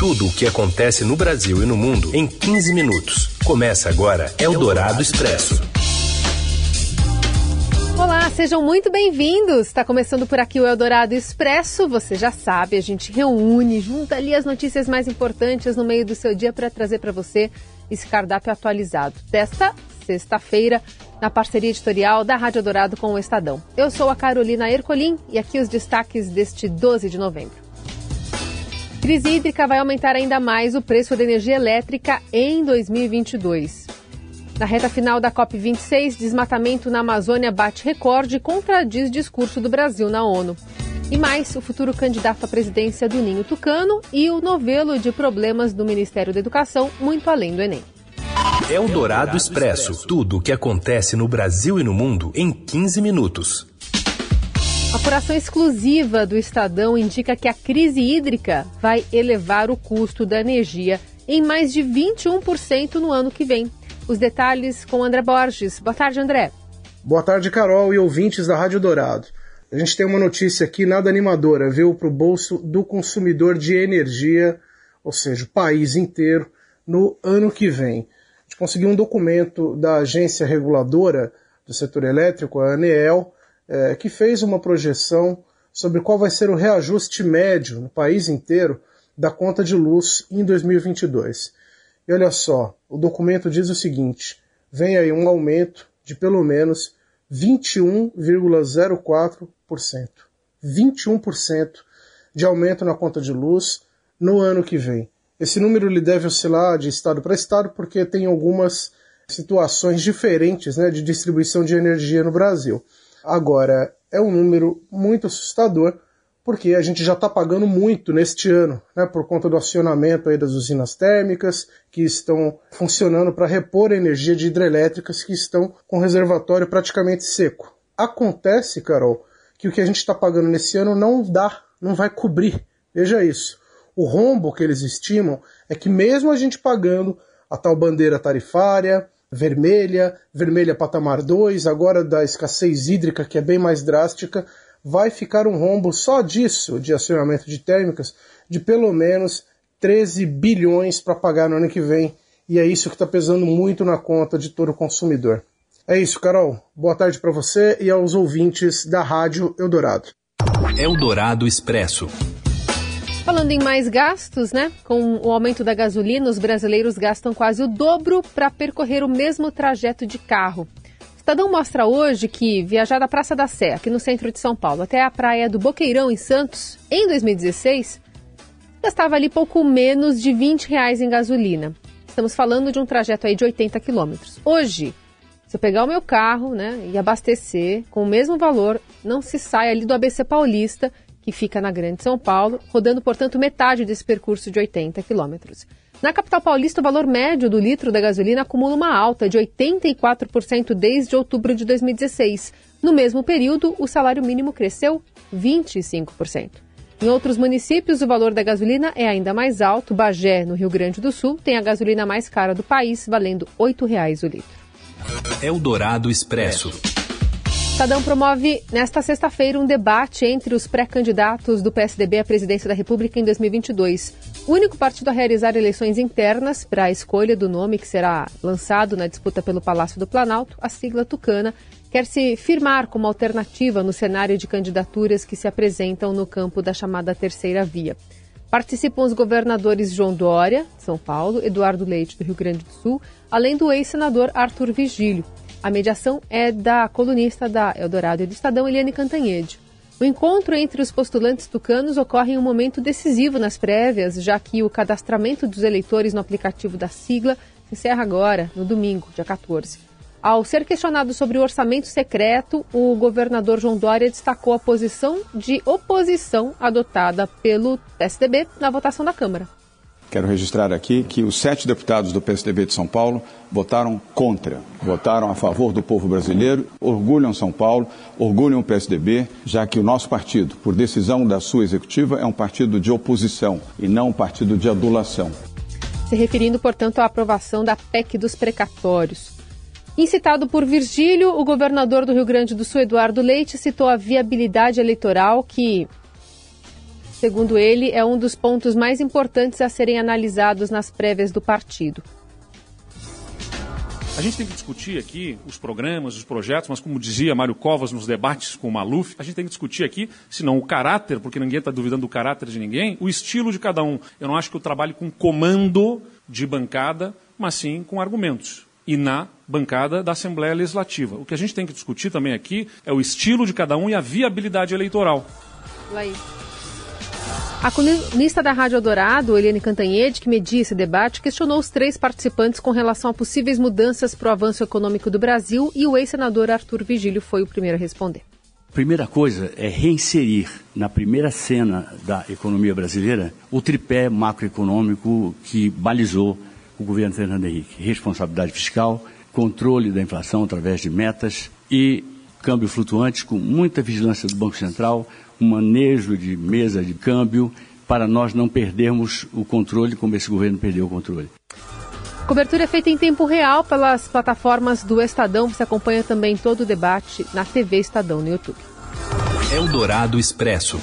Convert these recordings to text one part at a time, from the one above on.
Tudo o que acontece no Brasil e no mundo em 15 minutos. Começa agora Eldorado Expresso. Olá, sejam muito bem-vindos. Está começando por aqui o Eldorado Expresso. Você já sabe, a gente reúne, junta ali as notícias mais importantes no meio do seu dia para trazer para você esse cardápio atualizado desta sexta-feira, na parceria editorial da Rádio Dourado com o Estadão. Eu sou a Carolina Ercolim e aqui os destaques deste 12 de novembro. Crise hídrica vai aumentar ainda mais o preço da energia elétrica em 2022. Na reta final da COP26, desmatamento na Amazônia bate recorde e contradiz discurso do Brasil na ONU. E mais, o futuro candidato à presidência do Ninho Tucano e o novelo de problemas do Ministério da Educação, muito além do Enem. Eldorado Expresso. Tudo o que acontece no Brasil e no mundo em 15 minutos. A apuração exclusiva do Estadão indica que a crise hídrica vai elevar o custo da energia em mais de 21% no ano que vem. Os detalhes com André Borges. Boa tarde, André. Boa tarde, Carol e ouvintes da Rádio Dourado. A gente tem uma notícia aqui nada animadora, viu, para o bolso do consumidor de energia, ou seja, o país inteiro, no ano que vem consegui um documento da agência reguladora do setor elétrico, a ANEEL, é, que fez uma projeção sobre qual vai ser o reajuste médio no país inteiro da conta de luz em 2022. E olha só, o documento diz o seguinte: vem aí um aumento de pelo menos 21,04%. 21% de aumento na conta de luz no ano que vem. Esse número ele deve oscilar de estado para estado porque tem algumas situações diferentes né, de distribuição de energia no Brasil. Agora, é um número muito assustador porque a gente já está pagando muito neste ano, né, por conta do acionamento aí das usinas térmicas que estão funcionando para repor a energia de hidrelétricas que estão com reservatório praticamente seco. Acontece, Carol, que o que a gente está pagando nesse ano não dá, não vai cobrir. Veja isso. O rombo que eles estimam é que mesmo a gente pagando a tal bandeira tarifária, vermelha, vermelha patamar 2, agora da escassez hídrica que é bem mais drástica, vai ficar um rombo só disso, de acionamento de térmicas, de pelo menos 13 bilhões para pagar no ano que vem. E é isso que está pesando muito na conta de todo consumidor. É isso, Carol. Boa tarde para você e aos ouvintes da Rádio Eldorado. Eldorado Expresso. Falando em mais gastos, né? Com o aumento da gasolina, os brasileiros gastam quase o dobro para percorrer o mesmo trajeto de carro. O Estadão mostra hoje que viajar da Praça da Sé, aqui no centro de São Paulo, até a praia do Boqueirão, em Santos, em 2016, gastava ali pouco menos de 20 reais em gasolina. Estamos falando de um trajeto aí de 80 quilômetros. Hoje, se eu pegar o meu carro né, e abastecer com o mesmo valor, não se sai ali do ABC Paulista que fica na Grande São Paulo, rodando, portanto, metade desse percurso de 80 quilômetros. Na capital paulista, o valor médio do litro da gasolina acumula uma alta de 84% desde outubro de 2016. No mesmo período, o salário mínimo cresceu 25%. Em outros municípios, o valor da gasolina é ainda mais alto. Bagé, no Rio Grande do Sul, tem a gasolina mais cara do país, valendo R$ 8,00 o litro. Eldorado Expresso. Estadão promove nesta sexta-feira um debate entre os pré-candidatos do PSDB à presidência da República em 2022. O único partido a realizar eleições internas para a escolha do nome que será lançado na disputa pelo Palácio do Planalto, a sigla Tucana, quer se firmar como alternativa no cenário de candidaturas que se apresentam no campo da chamada terceira via. Participam os governadores João Dória, São Paulo, Eduardo Leite, do Rio Grande do Sul, além do ex-senador Arthur Vigílio. A mediação é da colunista da Eldorado e do Estadão, Eliane Cantanhede. O encontro entre os postulantes tucanos ocorre em um momento decisivo nas prévias, já que o cadastramento dos eleitores no aplicativo da sigla se encerra agora, no domingo, dia 14. Ao ser questionado sobre o orçamento secreto, o governador João Dória destacou a posição de oposição adotada pelo PSDB na votação da Câmara. Quero registrar aqui que os sete deputados do PSDB de São Paulo votaram contra, votaram a favor do povo brasileiro, orgulham São Paulo, orgulham o PSDB, já que o nosso partido, por decisão da sua executiva, é um partido de oposição e não um partido de adulação. Se referindo, portanto, à aprovação da PEC dos precatórios. Incitado por Virgílio, o governador do Rio Grande do Sul, Eduardo Leite, citou a viabilidade eleitoral que segundo ele, é um dos pontos mais importantes a serem analisados nas prévias do partido. A gente tem que discutir aqui os programas, os projetos, mas como dizia Mário Covas nos debates com o Maluf, a gente tem que discutir aqui, se não o caráter, porque ninguém está duvidando do caráter de ninguém, o estilo de cada um. Eu não acho que eu trabalhe com comando de bancada, mas sim com argumentos. E na bancada da Assembleia Legislativa. O que a gente tem que discutir também aqui é o estilo de cada um e a viabilidade eleitoral. Laís. A colunista da Rádio Eldorado, Eliane Cantanhede, que media esse debate, questionou os três participantes com relação a possíveis mudanças para o avanço econômico do Brasil e o ex-senador Arthur Vigílio foi o primeiro a responder. Primeira coisa é reinserir na primeira cena da economia brasileira o tripé macroeconômico que balizou o governo Fernando Henrique: responsabilidade fiscal, controle da inflação através de metas e câmbio flutuante com muita vigilância do Banco Central, um manejo de mesa de câmbio para nós não perdermos o controle como esse governo perdeu o controle. Cobertura é feita em tempo real pelas plataformas do Estadão. Você acompanha também todo o debate na TV Estadão no YouTube. Eldorado Expresso.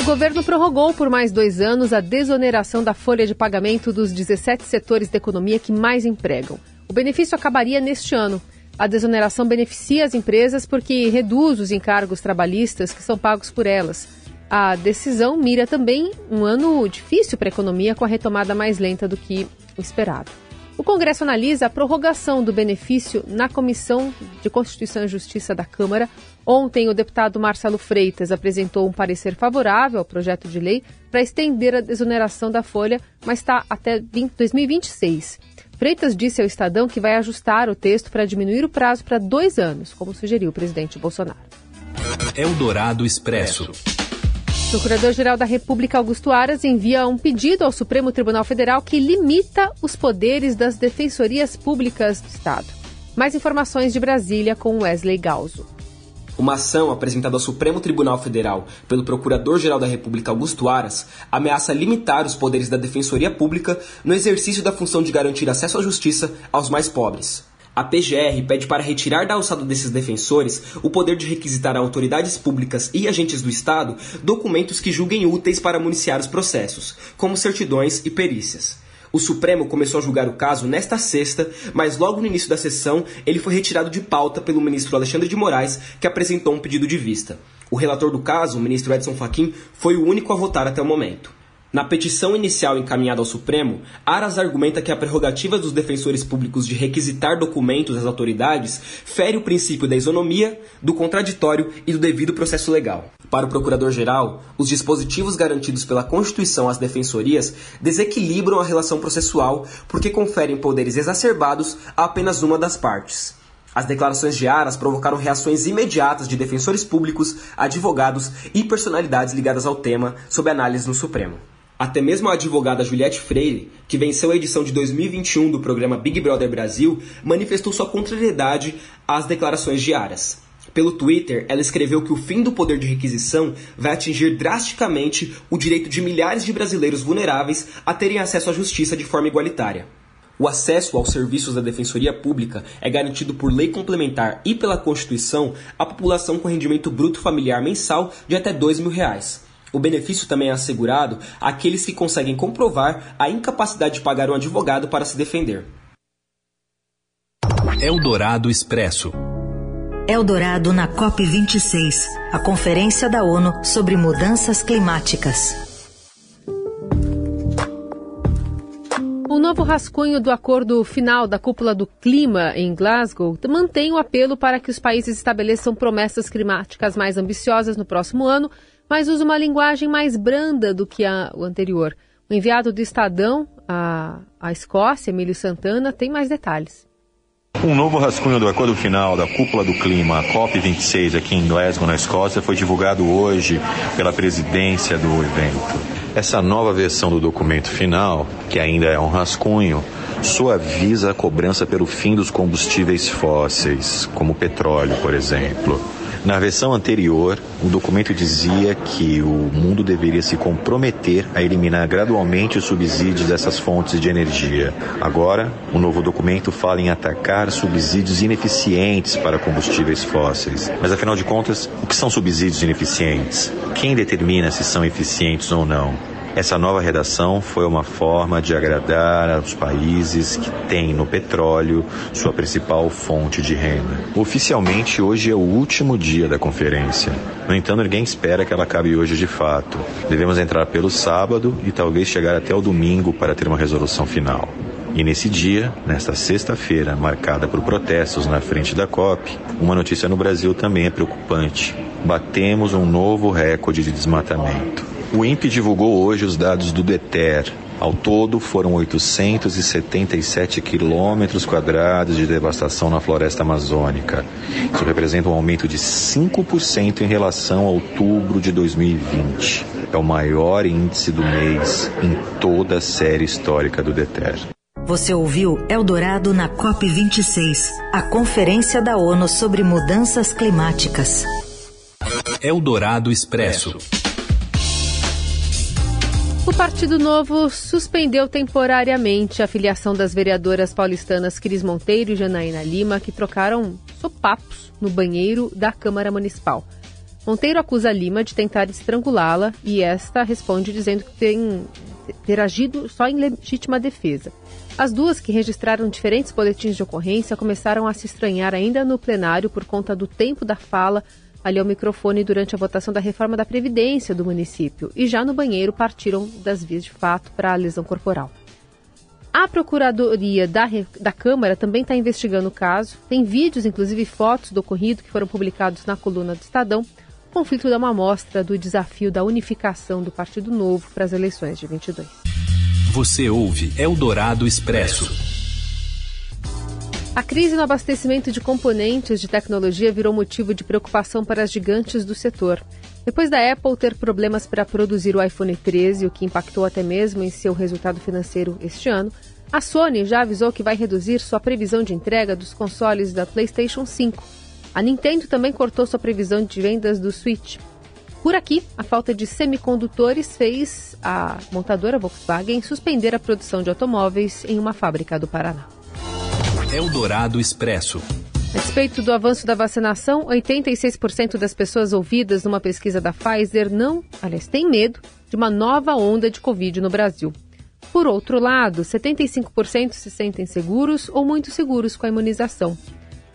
O governo prorrogou por mais dois anos a desoneração da folha de pagamento dos 17 setores da economia que mais empregam. O benefício acabaria neste ano. A desoneração beneficia as empresas porque reduz os encargos trabalhistas que são pagos por elas. A decisão mira também um ano difícil para a economia com a retomada mais lenta do que o esperado. O Congresso analisa a prorrogação do benefício na Comissão de Constituição e Justiça da Câmara. Ontem, o deputado Marcelo Freitas apresentou um parecer favorável ao projeto de lei para estender a desoneração da folha, mas está até 20, 2026. Freitas disse ao Estadão que vai ajustar o texto para diminuir o prazo para dois anos, como sugeriu o presidente Bolsonaro. Eldorado Expresso. O Procurador-Geral da República, Augusto Aras, envia um pedido ao Supremo Tribunal Federal que limita os poderes das defensorias públicas do Estado. Mais informações de Brasília com Wesley Galzo. Uma ação apresentada ao Supremo Tribunal Federal pelo Procurador-Geral da República Augusto Aras ameaça limitar os poderes da Defensoria Pública no exercício da função de garantir acesso à justiça aos mais pobres. A PGR pede para retirar da alçada desses defensores o poder de requisitar a autoridades públicas e agentes do Estado documentos que julguem úteis para municiar os processos, como certidões e perícias. O Supremo começou a julgar o caso nesta sexta, mas logo no início da sessão ele foi retirado de pauta pelo ministro Alexandre de Moraes, que apresentou um pedido de vista. O relator do caso, o ministro Edson Fachin, foi o único a votar até o momento. Na petição inicial encaminhada ao Supremo, Aras argumenta que a prerrogativa dos defensores públicos de requisitar documentos às autoridades fere o princípio da isonomia, do contraditório e do devido processo legal. Para o Procurador-Geral, os dispositivos garantidos pela Constituição às defensorias desequilibram a relação processual porque conferem poderes exacerbados a apenas uma das partes. As declarações de Aras provocaram reações imediatas de defensores públicos, advogados e personalidades ligadas ao tema sob análise no Supremo. Até mesmo a advogada Juliette Freire, que venceu a edição de 2021 do programa Big Brother Brasil, manifestou sua contrariedade às declarações de Aras. Pelo Twitter, ela escreveu que o fim do poder de requisição vai atingir drasticamente o direito de milhares de brasileiros vulneráveis a terem acesso à justiça de forma igualitária. O acesso aos serviços da Defensoria Pública é garantido por lei complementar e pela Constituição à população com rendimento bruto familiar mensal de até 2 mil reais. O benefício também é assegurado àqueles que conseguem comprovar a incapacidade de pagar um advogado para se defender. Eldorado Expresso. Eldorado na COP26, a conferência da ONU sobre mudanças climáticas. O novo rascunho do acordo final da cúpula do clima em Glasgow mantém o apelo para que os países estabeleçam promessas climáticas mais ambiciosas no próximo ano mas usa uma linguagem mais branda do que a, o anterior. O enviado do Estadão à, à Escócia, Emílio Santana, tem mais detalhes. Um novo rascunho do acordo final da Cúpula do Clima, a COP26, aqui em Glasgow, na Escócia, foi divulgado hoje pela presidência do evento. Essa nova versão do documento final, que ainda é um rascunho, suaviza a cobrança pelo fim dos combustíveis fósseis, como o petróleo, por exemplo Na versão anterior, o documento dizia que o mundo deveria se comprometer a eliminar gradualmente os subsídios dessas fontes de energia. Agora, o novo documento fala em atacar subsídios ineficientes para combustíveis fósseis. Mas afinal de contas, o que são subsídios ineficientes? Quem determina se são eficientes ou não? Essa nova redação foi uma forma de agradar aos países que têm no petróleo sua principal fonte de renda. Oficialmente, hoje é o último dia da conferência. No entanto, ninguém espera que ela acabe hoje de fato. Devemos entrar pelo sábado e talvez chegar até o domingo para ter uma resolução final. E nesse dia, nesta sexta-feira, marcada por protestos na frente da COP, uma notícia no Brasil também é preocupante. Batemos um novo recorde de desmatamento. O INPE divulgou hoje os dados do DETER. Ao todo, foram 877 quilômetros quadrados de devastação na floresta amazônica. Isso representa um aumento de 5% em relação a outubro de 2020. É o maior índice do mês em toda a série histórica do DETER. Você ouviu Eldorado na COP26, a conferência da ONU sobre mudanças climáticas. Eldorado Expresso. O Partido Novo suspendeu temporariamente a filiação das vereadoras paulistanas Cris Monteiro e Janaína Lima, que trocaram sopapos no banheiro da Câmara Municipal. Monteiro acusa Lima de tentar estrangulá-la e esta responde dizendo que tem ter agido só em legítima defesa. As duas, que registraram diferentes boletins de ocorrência, começaram a se estranhar ainda no plenário por conta do tempo da fala ali ao microfone durante a votação da reforma da Previdência do município e já no banheiro partiram das vias de fato para a lesão corporal. A Procuradoria da, da Câmara também está investigando o caso. Tem vídeos, inclusive fotos do ocorrido, que foram publicados na coluna do Estadão. O conflito dá uma amostra do desafio da unificação do Partido Novo para as eleições de 22. Você ouve Eldorado Expresso. A crise no abastecimento de componentes de tecnologia virou motivo de preocupação para as gigantes do setor. Depois da Apple ter problemas para produzir o iPhone 13, o que impactou até mesmo em seu resultado financeiro este ano, a Sony já avisou que vai reduzir sua previsão de entrega dos consoles da PlayStation 5. A Nintendo também cortou sua previsão de vendas do Switch. Por aqui, a falta de semicondutores fez a montadora Volkswagen suspender a produção de automóveis em uma fábrica do Paraná. Eldorado Expresso. A despeito do avanço da vacinação, 86% das pessoas ouvidas numa pesquisa da Pfizer não, aliás, têm medo de uma nova onda de Covid no Brasil. Por outro lado, 75% se sentem seguros ou muito seguros com a imunização.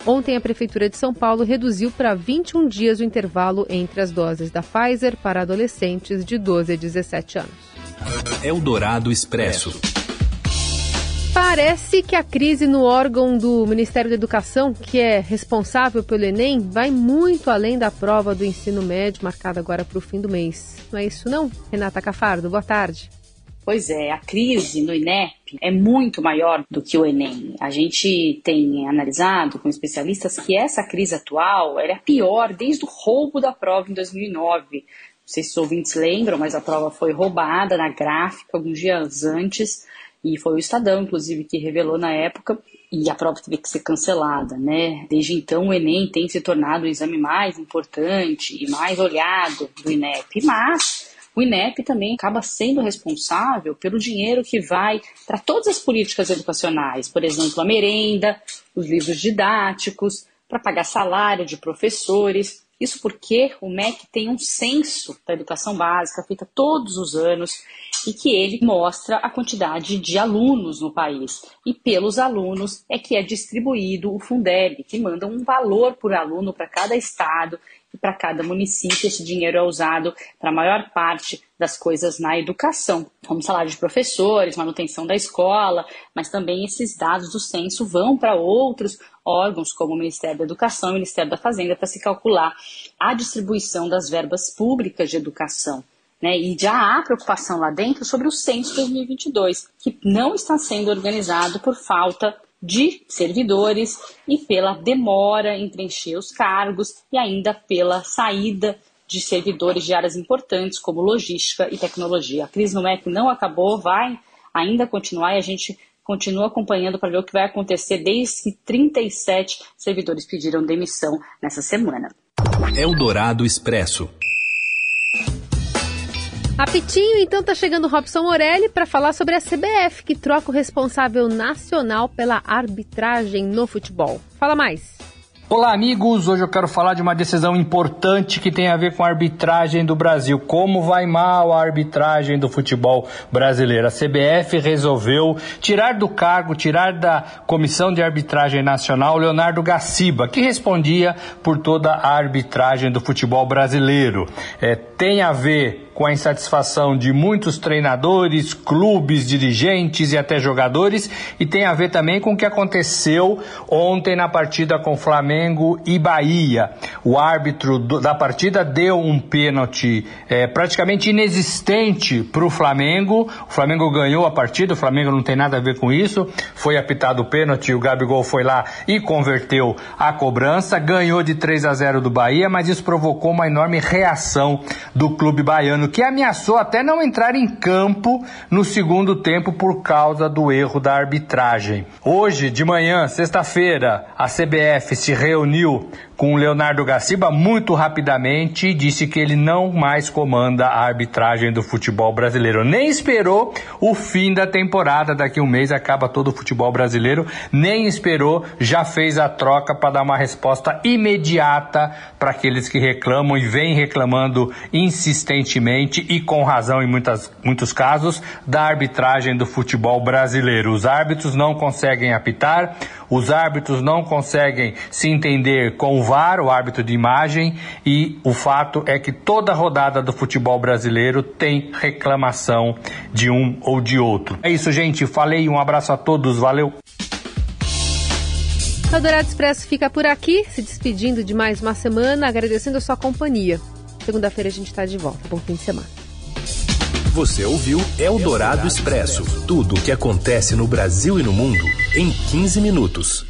Ontem, a Prefeitura de São Paulo reduziu para 21 dias o intervalo entre as doses da Pfizer para adolescentes de 12 a 17 anos. Eldorado Expresso. Parece que a crise no órgão do Ministério da Educação, que é responsável pelo Enem, vai muito além da prova do ensino médio marcada agora para o fim do mês. Não é isso não? Renata Cafardo, boa tarde. Pois é, a crise no INEP é muito maior do que o Enem. A gente tem analisado com especialistas que essa crise atual era pior desde o roubo da prova em 2009. Não sei se os ouvintes lembram, mas a prova foi roubada na gráfica alguns dias antes e foi o Estadão, inclusive, que revelou na época, e a prova teve que ser cancelada, né? Desde então, o Enem tem se tornado o exame mais importante e mais olhado do INEP, mas o INEP também acaba sendo responsável pelo dinheiro que vai para todas as políticas educacionais, por exemplo, a merenda, os livros didáticos, para pagar salário de professores. Isso porque o MEC tem um censo da educação básica feita todos os anos e que ele mostra a quantidade de alunos no país. E pelos alunos é que é distribuído o Fundeb, que manda um valor por aluno para cada estado e para cada município. Esse dinheiro é usado para a maior parte das coisas na educação, como salário de professores, manutenção da escola, mas também esses dados do censo vão para outros órgãos, como o Ministério da Educação e o Ministério da Fazenda, para se calcular a distribuição das verbas públicas de educação. Né, e já há preocupação lá dentro sobre o censo 2022, que não está sendo organizado por falta de servidores e pela demora em preencher os cargos e ainda pela saída de servidores de áreas importantes como logística e tecnologia. A crise no MEC não acabou, vai ainda continuar e a gente continua acompanhando para ver o que vai acontecer desde que 37 servidores pediram demissão nessa semana. Eldorado Expresso. Rapitinho, então tá chegando Robson Morelli para falar sobre a CBF, que troca o responsável nacional pela arbitragem no futebol. Fala mais. Olá, amigos. Hoje eu quero falar de uma decisão importante que tem a ver com a arbitragem do Brasil. Como vai mal a arbitragem do futebol brasileiro? A CBF resolveu tirar do cargo, tirar da Comissão de Arbitragem Nacional Leonardo Gaciba, que respondia por toda a arbitragem do futebol brasileiro. É, tem a ver com a insatisfação de muitos treinadores, clubes, dirigentes e até jogadores, e tem a ver também com o que aconteceu ontem na partida com Flamengo e Bahia. O árbitro do, da partida deu um pênalti é, praticamente inexistente para o Flamengo. O Flamengo ganhou a partida, o Flamengo não tem nada a ver com isso. Foi apitado o pênalti, o Gabigol foi lá e converteu a cobrança, ganhou de 3 a 0 do Bahia, mas isso provocou uma enorme reação do clube baiano que ameaçou até não entrar em campo no segundo tempo por causa do erro da arbitragem. Hoje de manhã, sexta-feira, a CBF se reuniu com Leonardo Gaciba muito rapidamente e disse que ele não mais comanda a arbitragem do futebol brasileiro. Nem esperou o fim da temporada, daqui um mês acaba todo o futebol brasileiro, nem esperou, já fez a troca para dar uma resposta imediata para aqueles que reclamam e vêm reclamando insistentemente e com razão em muitas, muitos casos da arbitragem do futebol brasileiro. Os árbitros não conseguem apitar, os árbitros não conseguem se entender com o VAR, o árbitro de imagem, e o fato é que toda rodada do futebol brasileiro tem reclamação de um ou de outro. É isso, gente. Falei, um abraço a todos, valeu. O Dourado Expresso fica por aqui, se despedindo de mais uma semana, agradecendo a sua companhia. Segunda-feira a gente está de volta. Bom fim de semana. Você ouviu Eldorado Expresso tudo o que acontece no Brasil e no mundo em 15 minutos.